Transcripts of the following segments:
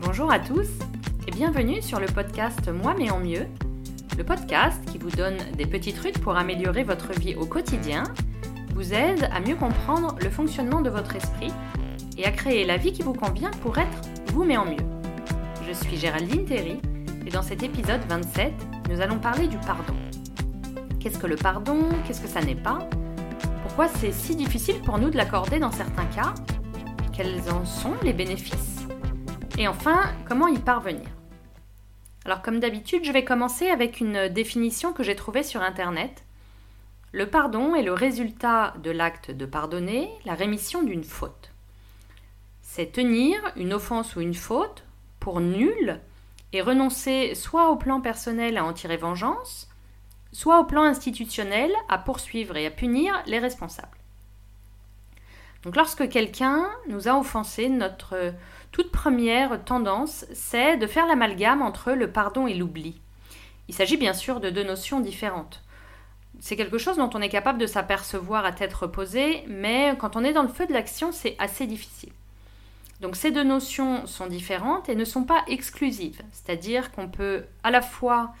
Bonjour à tous et bienvenue sur le podcast Moi mais en mieux, le podcast qui vous donne des petits trucs pour améliorer votre vie au quotidien, vous aide à mieux comprendre le fonctionnement de votre esprit et à créer la vie qui vous convient pour être vous mais en mieux. Je suis Géraldine Terry et dans cet épisode 27, nous allons parler du pardon. Qu'est-ce que le pardon? Qu'est-ce que ça n'est pas? Pourquoi c'est si difficile pour nous de l'accorder dans certains cas? Quels en sont les bénéfices? Et enfin, comment y parvenir? Alors comme d'habitude, je vais commencer avec une définition que j'ai trouvée sur Internet. Le pardon est le résultat de l'acte de pardonner, la rémission d'une faute. C'est tenir une offense ou une faute pour nulle et renoncer soit au plan personnel à en tirer vengeance, soit au plan institutionnel à poursuivre et à punir les responsables. Donc lorsque quelqu'un nous a offensé, notre toute première tendance, c'est de faire l'amalgame entre le pardon et l'oubli. Il s'agit bien sûr de deux notions différentes. C'est quelque chose dont on est capable de s'apercevoir à tête reposée, mais quand on est dans le feu de l'action, c'est assez difficile. Donc ces deux notions sont différentes et ne sont pas exclusives, c'est-à-dire qu'on peut à la fois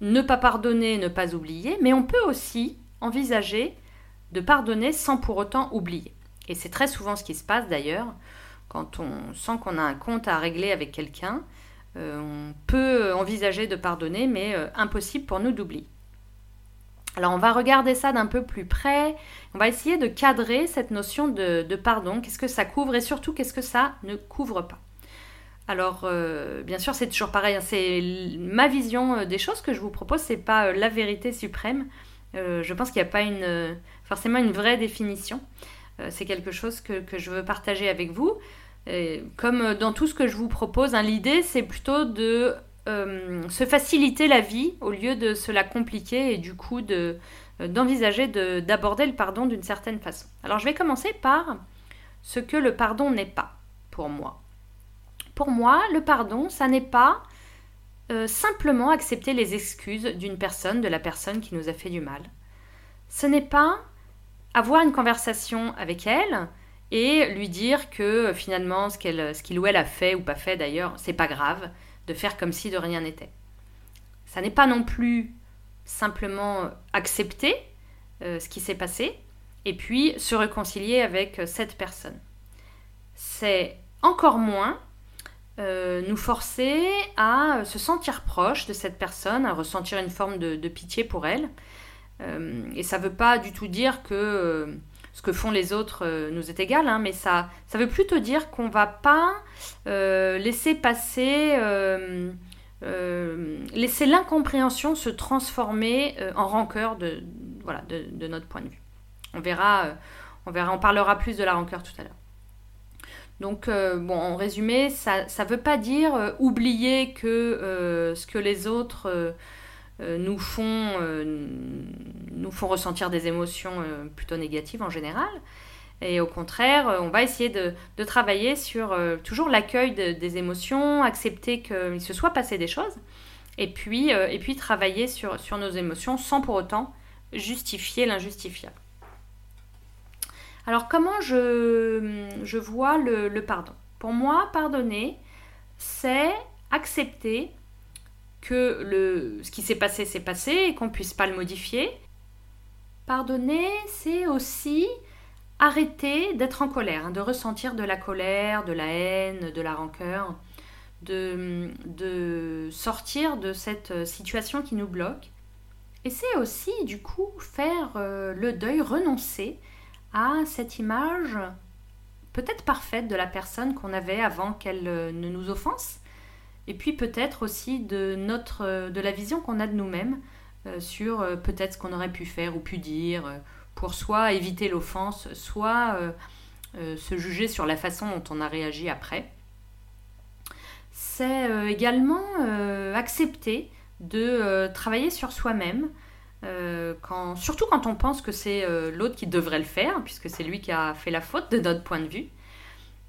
ne pas pardonner, ne pas oublier, mais on peut aussi envisager de pardonner sans pour autant oublier. Et c'est très souvent ce qui se passe d'ailleurs quand on sent qu'on a un compte à régler avec quelqu'un. Euh, on peut envisager de pardonner, mais euh, impossible pour nous d'oublier. Alors on va regarder ça d'un peu plus près, on va essayer de cadrer cette notion de, pardon, qu'est-ce que ça couvre et surtout qu'est-ce que ça ne couvre pas? Alors euh, bien sûr c'est toujours pareil, hein, c'est ma vision des choses que je vous propose, c'est pas la vérité suprême. je pense qu'il n'y a pas forcément une vraie définition. c'est quelque chose que, je veux partager avec vous. Comme dans tout ce que je vous propose, hein, l'idée c'est plutôt de euh, se faciliter la vie au lieu de se la compliquer et du coup euh, d'envisager d'aborder le pardon d'une certaine façon. Alors je vais commencer par ce que le pardon n'est pas pour moi. Pour moi, le pardon, ça n'est pas euh, simplement accepter les excuses d'une personne, de la personne qui nous a fait du mal. Ce n'est pas avoir une conversation avec elle et lui dire que finalement ce qu'il ou elle a fait ou pas fait d'ailleurs, c'est pas grave, de faire comme si de rien n'était. Ça n'est pas non plus simplement accepter euh, ce qui s'est passé et puis se réconcilier avec euh, cette personne. C'est encore moins euh, nous forcer à se sentir proche de cette personne, à ressentir une forme de, pitié pour elle. et ça ne veut pas du tout dire que ce que font les autres euh, nous est égal, hein, mais ça, ça veut plutôt dire qu'on va pas euh, laisser passer, euh, laisser l'incompréhension se transformer en rancœur de, voilà, de, notre point de vue. On verra, on verra, on parlera plus de la rancœur tout à l'heure. Donc, bon, en résumé, ça ne veut pas dire oublier que ce que les autres nous, font, euh, nous font ressentir des émotions euh, plutôt négatives en général. Et au contraire, on va essayer de, travailler sur toujours l'accueil des émotions, accepter qu'il se soit passé des choses, et puis, travailler sur, nos émotions sans pour autant justifier l'injustifiable. Alors comment je, vois le pardon? Pour moi, pardonner, c'est accepter que le, ce qui s'est passé s'est passé et qu'on ne puisse pas le modifier. Pardonner, c'est aussi arrêter d'être en colère, hein, de ressentir de la colère, de la haine, de la rancœur, de, de sortir de cette situation qui nous bloque. Et c'est aussi du coup faire euh, le deuil, renoncer à cette image peut-être parfaite de la personne qu'on avait avant qu'elle euh, ne nous offense, et puis peut-être aussi de, notre, euh, de la vision qu'on a de nous-mêmes euh, sur euh, peut-être ce qu'on aurait pu faire ou pu dire pour soit éviter l'offense, soit se juger sur la façon dont on a réagi après. C'est également accepter de travailler sur soi-même, surtout quand on pense que c'est l'autre qui devrait le faire, puisque c'est lui qui a fait la faute de notre point de vue.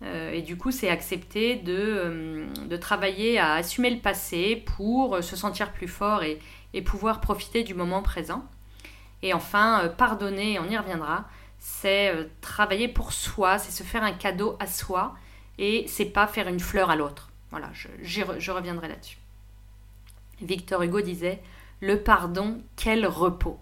Euh, et du coup, c'est accepter de, euh, de, travailler à assumer le passé pour se sentir plus fort et, et pouvoir profiter du moment présent. Et enfin, euh, pardonner, on y reviendra, c'est travailler pour soi, c'est se faire un cadeau à soi et c'est pas faire une fleur à l'autre. Voilà, je, je reviendrai là-dessus. Victor Hugo disait Le pardon, quel repos.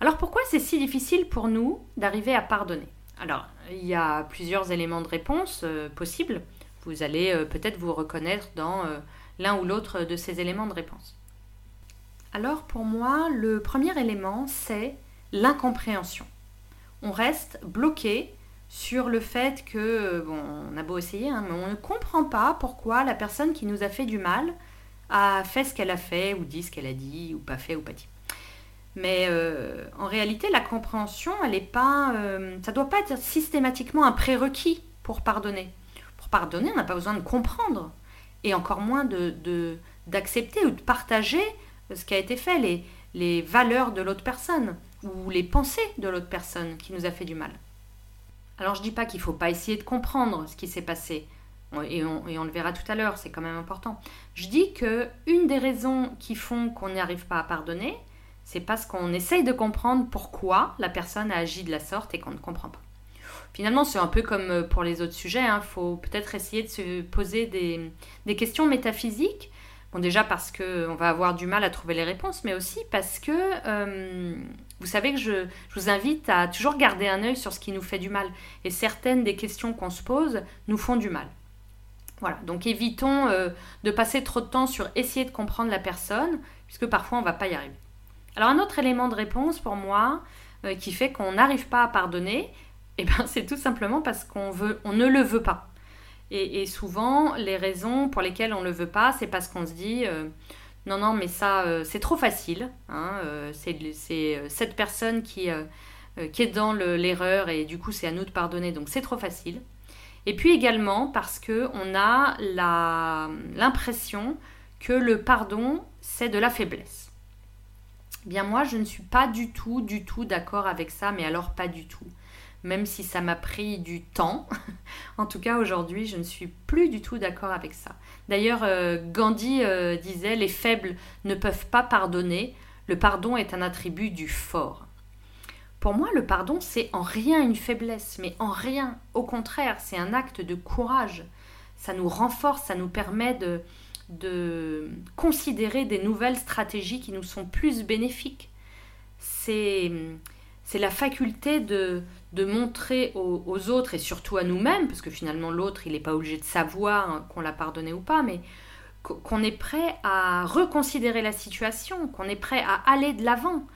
Alors pourquoi c'est si difficile pour nous d'arriver à pardonner? Alors, il y a plusieurs éléments de réponse euh, possibles. Vous allez euh, peut-être vous reconnaître dans euh, l'un ou l'autre de ces éléments de réponse. Alors pour moi, le premier élément, c'est l'incompréhension. On reste bloqué sur le fait que, bon, on a beau essayer, hein, mais on ne comprend pas pourquoi la personne qui nous a fait du mal a fait ce qu'elle a fait, ou dit ce qu'elle a dit, ou pas fait, ou pas dit. Mais euh, en réalité, la compréhension, elle est pas, euh, ça doit pas être systématiquement un prérequis pour pardonner. Pour pardonner, on n'a pas besoin de comprendre, et encore moins de d'accepter ou de partager ce qui a été fait, les, les valeurs de l'autre personne ou les pensées de l'autre personne qui nous a fait du mal. Alors je dis pas qu'il ne faut pas essayer de comprendre ce qui s'est passé, et on, et on, le verra tout à l'heure, c'est quand même important. Je dis que une des raisons qui font qu'on n'y arrive pas à pardonner, c'est parce qu'on essaye de comprendre pourquoi la personne a agi de la sorte et qu'on ne comprend pas. Finalement, c'est un peu comme pour les autres sujets, il hein. faut peut-être essayer de se poser des, des questions métaphysiques Bon, déjà parce qu'on va avoir du mal à trouver les réponses, mais aussi parce que euh, vous savez que je, vous invite à toujours garder un œil sur ce qui nous fait du mal. Et certaines des questions qu'on se pose nous font du mal. Voilà, donc évitons euh, de passer trop de temps sur essayer de comprendre la personne, puisque parfois on ne va pas y arriver. Alors un autre élément de réponse pour moi euh, qui fait qu'on n'arrive pas à pardonner, eh ben, c'est tout simplement parce qu'on veut, on ne le veut pas. Et, souvent, les raisons pour lesquelles on ne le veut pas, c'est parce qu'on se dit euh, non, non, mais ça, euh, c'est trop facile. Hein, c'est cette personne qui, qui est dans l'erreur et du coup, c'est à nous de pardonner, donc c'est trop facile. Et puis également parce qu'on a l'impression que le pardon, c'est de la faiblesse. Bien moi, je ne suis pas du tout, du tout d'accord avec ça, mais alors pas du tout même si ça m'a pris du temps. en tout cas, aujourd'hui, je ne suis plus du tout d'accord avec ça. D'ailleurs, euh, Gandhi euh, disait, les faibles ne peuvent pas pardonner, le pardon est un attribut du fort. Pour moi, le pardon, c'est en rien une faiblesse, mais en rien. Au contraire, c'est un acte de courage. Ça nous renforce, ça nous permet de, de considérer des nouvelles stratégies qui nous sont plus bénéfiques. C'est la faculté de, de montrer aux, autres et surtout à nous-mêmes, parce que finalement l'autre, il n'est pas obligé de savoir hein, qu'on l'a pardonné ou pas, mais qu'on est prêt à reconsidérer la situation, qu'on est prêt à aller de l'avant.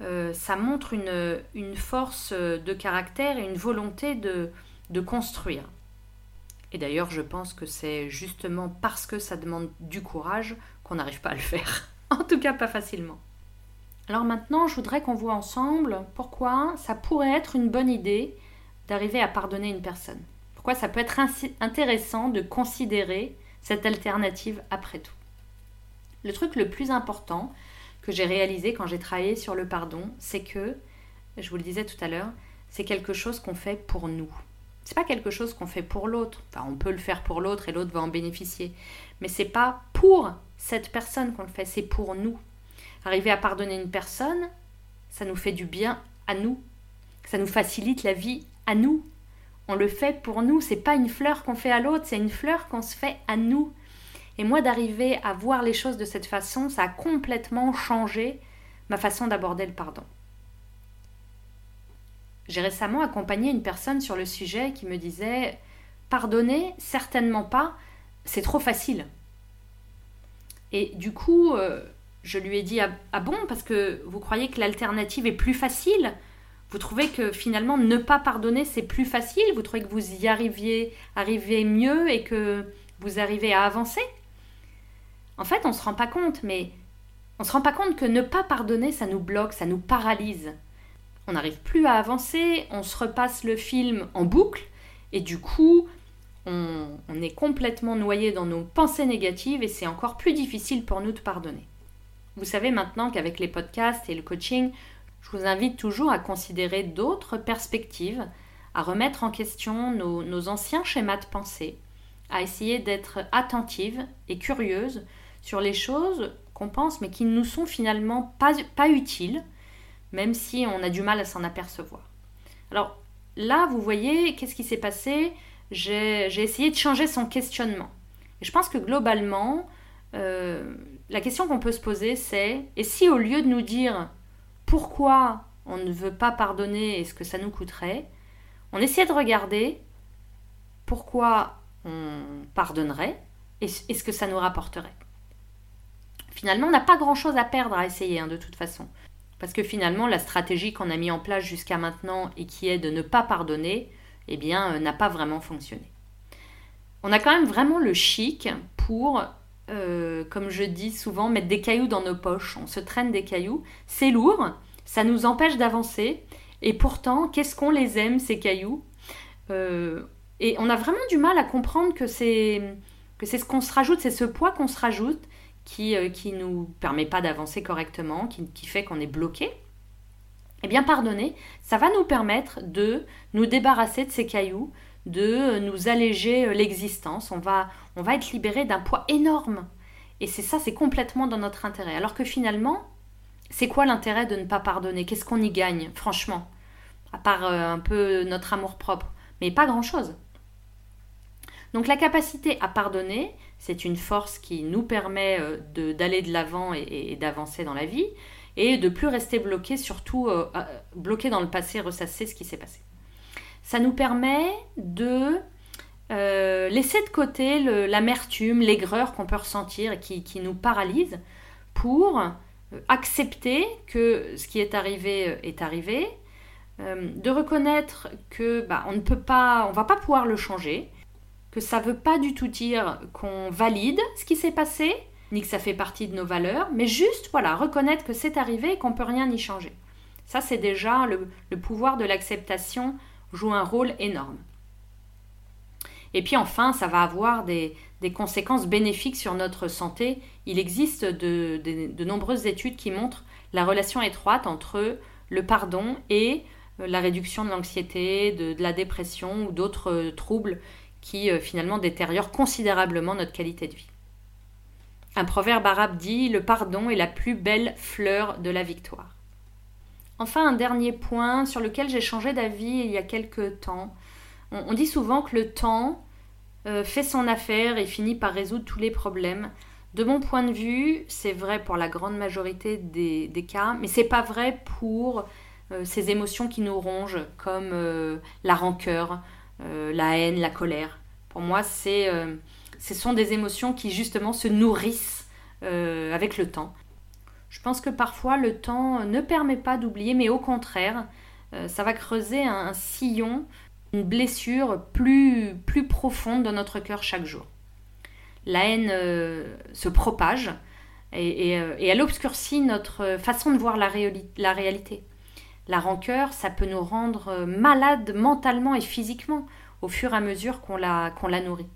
Euh, ça montre une, une, force de caractère et une volonté de, de construire. Et d'ailleurs, je pense que c'est justement parce que ça demande du courage qu'on n'arrive pas à le faire. en tout cas, pas facilement. Alors maintenant, je voudrais qu'on voit ensemble pourquoi ça pourrait être une bonne idée d'arriver à pardonner une personne. Pourquoi ça peut être intéressant de considérer cette alternative après tout. Le truc le plus important que j'ai réalisé quand j'ai travaillé sur le pardon, c'est que, je vous le disais tout à l'heure, c'est quelque chose qu'on fait pour nous. C'est pas quelque chose qu'on fait pour l'autre. Enfin, on peut le faire pour l'autre et l'autre va en bénéficier. Mais c'est pas pour cette personne qu'on le fait, c'est pour nous. Arriver à pardonner une personne, ça nous fait du bien à nous. Ça nous facilite la vie à nous. On le fait pour nous, c'est pas une fleur qu'on fait à l'autre, c'est une fleur qu'on se fait à nous. Et moi d'arriver à voir les choses de cette façon, ça a complètement changé ma façon d'aborder le pardon. J'ai récemment accompagné une personne sur le sujet qui me disait Pardonner, certainement pas, c'est trop facile. Et du coup, euh, je lui ai dit ah, ah, bon parce que vous croyez que l'alternative est plus facile? Vous trouvez que finalement ne pas pardonner c'est plus facile? Vous trouvez que vous y arriviez, arrivez mieux et que vous arrivez à avancer? En fait, on ne se rend pas compte, mais on se rend pas compte que ne pas pardonner ça nous bloque, ça nous paralyse. On n'arrive plus à avancer, on se repasse le film en boucle et du coup on, est complètement noyé dans nos pensées négatives et c'est encore plus difficile pour nous de pardonner. Vous savez maintenant qu'avec les podcasts et le coaching, je vous invite toujours à considérer d'autres perspectives, à remettre en question nos, anciens schémas de pensée, à essayer d'être attentive et curieuse sur les choses qu'on pense mais qui ne nous sont finalement pas utiles, même si on a du mal à s'en apercevoir. Alors là, vous voyez, qu'est-ce qui s'est passé? J'ai essayé de changer son questionnement. Et je pense que globalement, euh, la question qu'on peut se poser, c'est et si au lieu de nous dire pourquoi on ne veut pas pardonner et ce que ça nous coûterait, on essayait de regarder pourquoi on pardonnerait et, ce que ça nous rapporterait? Finalement, on n'a pas grand-chose à perdre à essayer, hein, de toute façon. Parce que finalement, la stratégie qu'on a mis en place jusqu'à maintenant et qui est de ne pas pardonner, eh bien, euh, n'a pas vraiment fonctionné. On a quand même vraiment le chic pour, euh, comme je dis souvent, mettre des cailloux dans nos poches. On se traîne des cailloux. C'est lourd, ça nous empêche d'avancer. Et pourtant, qu'est-ce qu'on les aime, ces cailloux? Euh, Et on a vraiment du mal à comprendre que c'est ce qu'on se rajoute, c'est ce poids qu'on se rajoute qui ne qui nous permet pas d'avancer correctement, qui, fait qu'on est bloqué. Eh bien, pardonner, ça va nous permettre de nous débarrasser de ces cailloux, de nous alléger l'existence. On va, être libéré d'un poids énorme. Et c'est ça, c'est complètement dans notre intérêt. Alors que finalement, c'est quoi l'intérêt de ne pas pardonner? Qu'est-ce qu'on y gagne, franchement? À part euh, un peu notre amour-propre. Mais pas grand-chose. Donc la capacité à pardonner, c'est une force qui nous permet euh, d'aller de l'avant et d'avancer dans la vie et de plus rester bloqué, surtout euh, euh, bloqué dans le passé, ressasser ce qui s'est passé. Ça nous permet de laisser de côté l'amertume, l'aigreur qu'on peut ressentir et qui, nous paralyse pour accepter que ce qui est arrivé est arrivé, de reconnaître que bah, on ne on va pas pouvoir le changer, que ça ne veut pas du tout dire qu'on valide ce qui s'est passé, ni que ça fait partie de nos valeurs, mais juste voilà, reconnaître que c'est arrivé et qu'on peut rien y changer. Ça, c'est déjà le, pouvoir de l'acceptation joue un rôle énorme. Et puis enfin, ça va avoir des, conséquences bénéfiques sur notre santé. Il existe de, nombreuses études qui montrent la relation étroite entre le pardon et la réduction de l'anxiété, de, la dépression ou d'autres troubles qui euh, finalement détériorent considérablement notre qualité de vie. Un proverbe arabe dit Le pardon est la plus belle fleur de la victoire. Enfin, un dernier point sur lequel j'ai changé d'avis il y a quelques temps. On, dit souvent que le temps euh, fait son affaire et finit par résoudre tous les problèmes. De mon point de vue, c'est vrai pour la grande majorité des, cas, mais c'est pas vrai pour euh, ces émotions qui nous rongent, comme la rancœur, la haine, la colère. Pour moi, c'est ce sont des émotions qui justement se nourrissent euh, avec le temps. Je pense que parfois le temps ne permet pas d'oublier, mais au contraire, euh, ça va creuser un, sillon, une blessure plus, plus profonde dans notre cœur chaque jour. La haine euh, se propage et, elle obscurcit notre façon de voir la réalité. La rancœur, ça peut nous rendre malades mentalement et physiquement au fur et à mesure qu'on la, nourrit.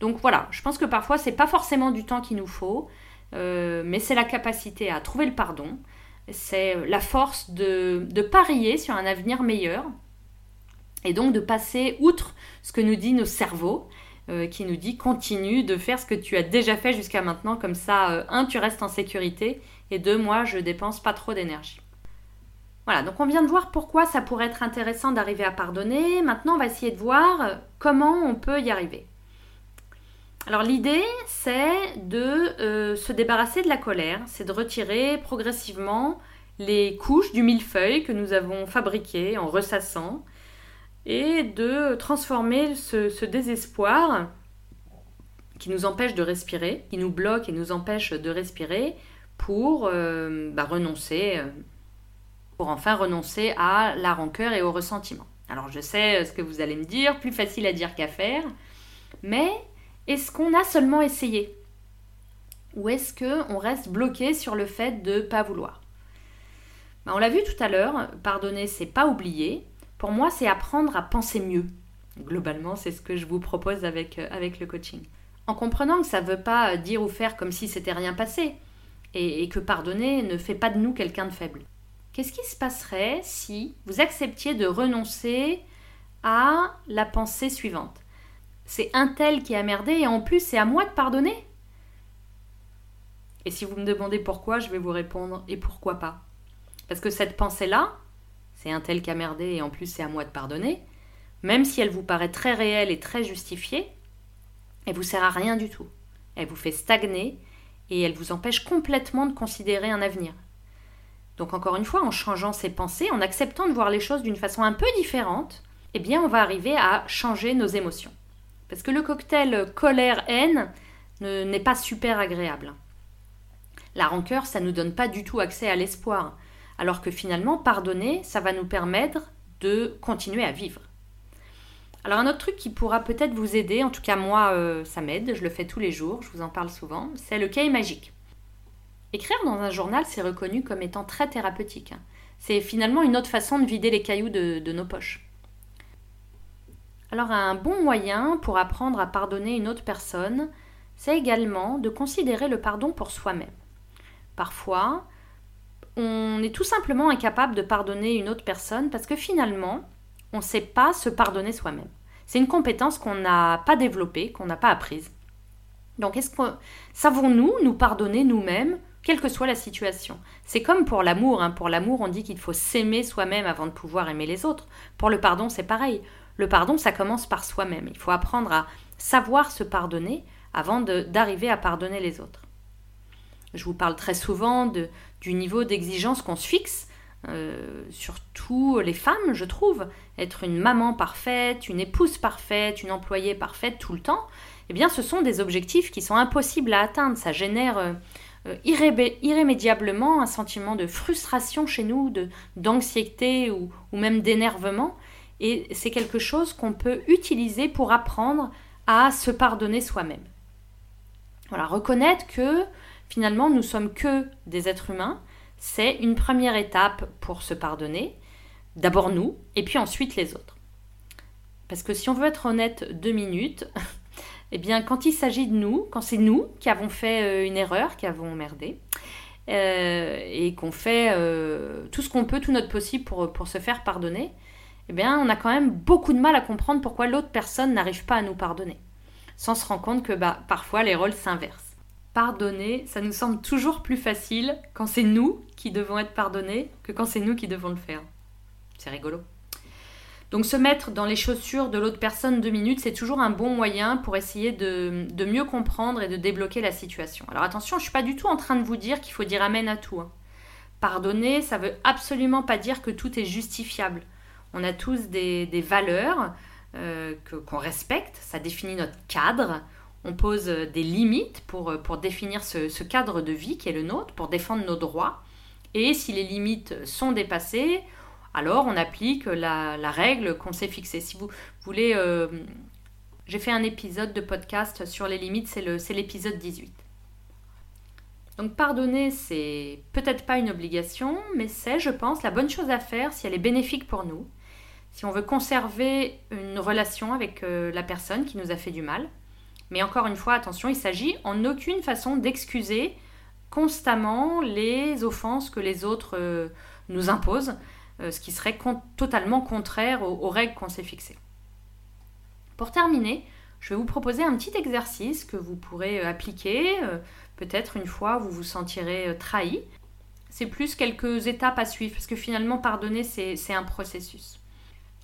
Donc voilà, je pense que parfois c'est pas forcément du temps qu'il nous faut, euh, mais c'est la capacité à trouver le pardon, c'est la force de, de parier sur un avenir meilleur et donc de passer outre ce que nous dit nos cerveaux, euh, qui nous dit continue de faire ce que tu as déjà fait jusqu'à maintenant, comme ça, euh, un, tu restes en sécurité, et deux, moi, je dépense pas trop d'énergie. Voilà, donc on vient de voir pourquoi ça pourrait être intéressant d'arriver à pardonner. Maintenant, on va essayer de voir comment on peut y arriver. Alors l'idée, c'est de euh, se débarrasser de la colère, c'est de retirer progressivement les couches du millefeuille que nous avons fabriqué en ressassant et de transformer ce, désespoir qui nous empêche de respirer, qui nous bloque et nous empêche de respirer pour euh, bah, renoncer, euh, pour enfin renoncer à la rancœur et au ressentiment. Alors je sais ce que vous allez me dire, plus facile à dire qu'à faire, mais est-ce qu'on a seulement essayé? Ou est-ce qu'on reste bloqué sur le fait de ne pas vouloir? Ben, On l'a vu tout à l'heure, pardonner, c'est pas oublier. Pour moi, c'est apprendre à penser mieux. Globalement, c'est ce que je vous propose avec, euh, avec le coaching. En comprenant que ça ne veut pas dire ou faire comme si c'était rien passé, et que pardonner ne fait pas de nous quelqu'un de faible. Qu'est-ce qui se passerait si vous acceptiez de renoncer à la pensée suivante? C'est un tel qui a merdé et en plus c'est à moi de pardonner? Et si vous me demandez pourquoi, je vais vous répondre et pourquoi pas? Parce que cette pensée-là, c'est un tel qui a merdé et en plus c'est à moi de pardonner, même si elle vous paraît très réelle et très justifiée, elle vous sert à rien du tout. Elle vous fait stagner et elle vous empêche complètement de considérer un avenir. Donc encore une fois, en changeant ses pensées, en acceptant de voir les choses d'une façon un peu différente, eh bien on va arriver à changer nos émotions. Parce que le cocktail colère-haine n'est pas super agréable. La rancœur, ça ne nous donne pas du tout accès à l'espoir, alors que finalement, pardonner, ça va nous permettre de continuer à vivre. Alors un autre truc qui pourra peut-être vous aider, en tout cas moi euh, ça m'aide, je le fais tous les jours, je vous en parle souvent, c'est le cahier magique. Écrire dans un journal, c'est reconnu comme étant très thérapeutique. C'est finalement une autre façon de vider les cailloux de nos poches. Alors un bon moyen pour apprendre à pardonner une autre personne, c'est également de considérer le pardon pour soi-même. Parfois, on est tout simplement incapable de pardonner une autre personne parce que finalement, on ne sait pas se pardonner soi-même. C'est une compétence qu'on n'a pas développée, qu'on n'a pas apprise. Donc, est-ce savons-nous nous pardonner nous-mêmes, quelle que soit la situation C'est comme pour l'amour. Hein. Pour l'amour, on dit qu'il faut s'aimer soi-même avant de pouvoir aimer les autres. Pour le pardon, c'est pareil. Le pardon, ça commence par soi-même. Il faut apprendre à savoir se pardonner avant d'arriver à pardonner les autres. Je vous parle très souvent du niveau d'exigence qu'on se fixe, euh, surtout les femmes, je trouve. Être une maman parfaite, une épouse parfaite, une employée parfaite tout le temps, eh bien ce sont des objectifs qui sont impossibles à atteindre. Ça génère euh, euh, irrémédiablement un sentiment de frustration chez nous, d'anxiété ou, ou même d'énervement. Et c'est quelque chose qu'on peut utiliser pour apprendre à se pardonner soi-même. Voilà, reconnaître que finalement nous sommes que des êtres humains, c'est une première étape pour se pardonner. D'abord nous, et puis ensuite les autres. Parce que si on veut être honnête deux minutes, eh bien quand il s'agit de nous, quand c'est nous qui avons fait euh, une erreur, qui avons merdé, euh, et qu'on fait euh, tout ce qu'on peut, tout notre possible pour, pour se faire pardonner, eh bien, on a quand même beaucoup de mal à comprendre pourquoi l'autre personne n'arrive pas à nous pardonner. Sans se rendre compte que bah, parfois les rôles s'inversent. Pardonner, ça nous semble toujours plus facile quand c'est nous qui devons être pardonnés que quand c'est nous qui devons le faire. C'est rigolo. Donc se mettre dans les chaussures de l'autre personne deux minutes, c'est toujours un bon moyen pour essayer de, mieux comprendre et de débloquer la situation. Alors attention, je ne suis pas du tout en train de vous dire qu'il faut dire amen à tout. Hein. Pardonner, ça veut absolument pas dire que tout est justifiable. On a tous des, valeurs euh, qu'on respecte, ça définit notre cadre. On pose des limites pour, pour définir ce, cadre de vie qui est le nôtre, pour défendre nos droits. Et si les limites sont dépassées, alors on applique la, règle qu'on s'est fixée. Si vous voulez, euh, j'ai fait un épisode de podcast sur les limites, c'est l'épisode 18. Donc pardonner, c'est peut-être pas une obligation, mais c'est, je pense, la bonne chose à faire si elle est bénéfique pour nous si on veut conserver une relation avec euh, la personne qui nous a fait du mal. Mais encore une fois, attention, il s'agit en aucune façon d'excuser constamment les offenses que les autres euh, nous imposent, ce qui serait totalement contraire aux, règles qu'on s'est fixées. Pour terminer, je vais vous proposer un petit exercice que vous pourrez appliquer, peut-être une fois vous vous sentirez trahi. C'est plus quelques étapes à suivre, parce que finalement, pardonner, c'est un processus.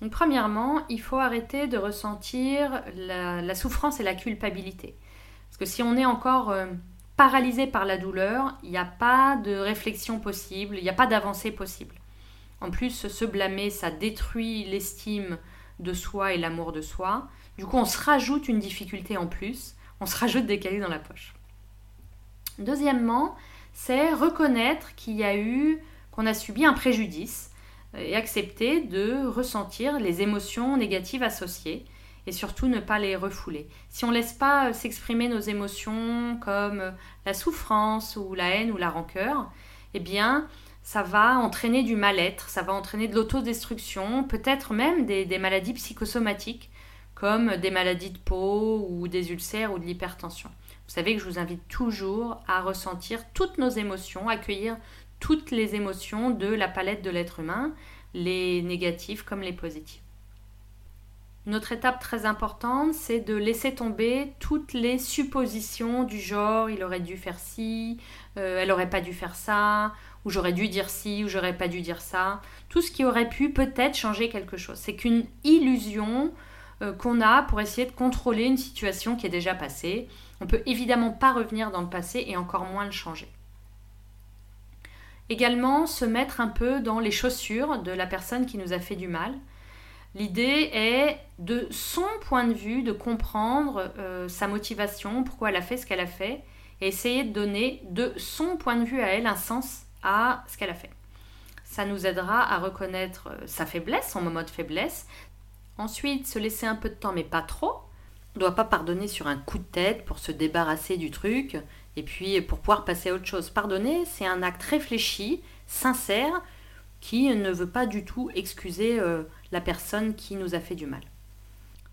Donc, premièrement, il faut arrêter de ressentir la, souffrance et la culpabilité. Parce que si on est encore euh, paralysé par la douleur, il n'y a pas de réflexion possible, il n'y a pas d'avancée possible. En plus, se blâmer, ça détruit l'estime de soi et l'amour de soi. Du coup, on se rajoute une difficulté en plus, on se rajoute des cailloux dans la poche. Deuxièmement, c'est reconnaître qu'il y a eu, qu'on a subi un préjudice et accepter de ressentir les émotions négatives associées et surtout ne pas les refouler. Si on ne laisse pas s'exprimer nos émotions comme la souffrance ou la haine ou la rancœur, eh bien, ça va entraîner du mal-être, ça va entraîner de l'autodestruction, peut-être même des, maladies psychosomatiques comme des maladies de peau ou des ulcères ou de l'hypertension. Vous savez que je vous invite toujours à ressentir toutes nos émotions, accueillir toutes les émotions de la palette de l'être humain, les négatives comme les positives. Une autre étape très importante, c'est de laisser tomber toutes les suppositions du genre il aurait dû faire ci, euh, elle aurait pas dû faire ça, ou j'aurais dû dire ci, ou j'aurais pas dû dire ça. Tout ce qui aurait pu peut-être changer quelque chose. C'est qu'une illusion euh, qu'on a pour essayer de contrôler une situation qui est déjà passée. On peut évidemment pas revenir dans le passé et encore moins le changer. Également, se mettre un peu dans les chaussures de la personne qui nous a fait du mal. L'idée est de son point de vue, de comprendre euh, sa motivation, pourquoi elle a fait ce qu'elle a fait, et essayer de donner de son point de vue à elle un sens à ce qu'elle a fait. Ça nous aidera à reconnaître euh, sa faiblesse, son moment de faiblesse. Ensuite, se laisser un peu de temps, mais pas trop. On ne doit pas pardonner sur un coup de tête pour se débarrasser du truc et puis pour pouvoir passer à autre chose. Pardonner, c'est un acte réfléchi, sincère, qui ne veut pas du tout excuser euh, la personne qui nous a fait du mal.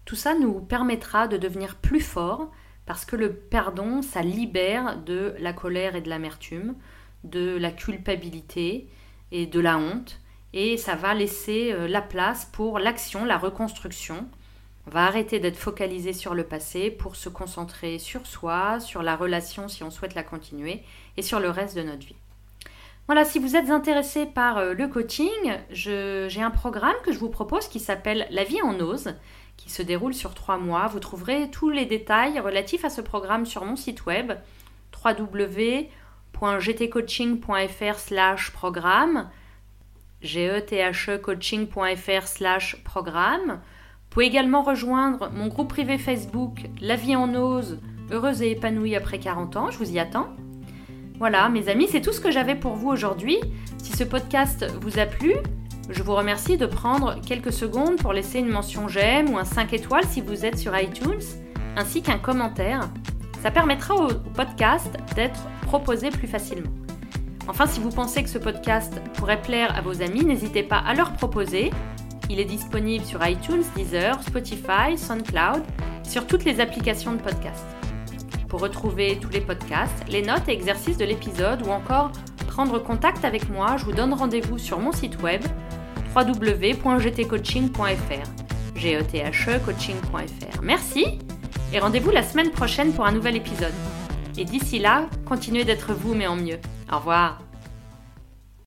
Tout ça nous permettra de devenir plus forts parce que le pardon, ça libère de la colère et de l'amertume, de la culpabilité et de la honte, et ça va laisser euh, la place pour l'action, la reconstruction. On va arrêter d'être focalisé sur le passé pour se concentrer sur soi, sur la relation si on souhaite la continuer, et sur le reste de notre vie. Voilà, si vous êtes intéressé par euh, le coaching, j'ai un programme que je vous propose qui s'appelle La vie en ose, qui se déroule sur trois mois. Vous trouverez tous les détails relatifs à ce programme sur mon site web www.gtcoaching.fr slash programme gethecoaching.fr slash programme. Vous pouvez également rejoindre mon groupe privé Facebook La vie en ose, heureuse et épanouie après 40 ans. Je vous y attends. Voilà, mes amis, c'est tout ce que j'avais pour vous aujourd'hui. Si ce podcast vous a plu, je vous remercie de prendre quelques secondes pour laisser une mention j'aime ou un 5 étoiles si vous êtes sur iTunes, ainsi qu'un commentaire. Ça permettra au podcast d'être proposé plus facilement. Enfin, si vous pensez que ce podcast pourrait plaire à vos amis, n'hésitez pas à leur proposer. Il est disponible sur iTunes, Deezer, Spotify, SoundCloud, sur toutes les applications de podcast. Pour retrouver tous les podcasts, les notes et exercices de l'épisode ou encore prendre contact avec moi, je vous donne rendez-vous sur mon site web www.gtcoaching.fr. g e -E coaching.fr. Merci et rendez-vous la semaine prochaine pour un nouvel épisode. Et d'ici là, continuez d'être vous mais en mieux. Au revoir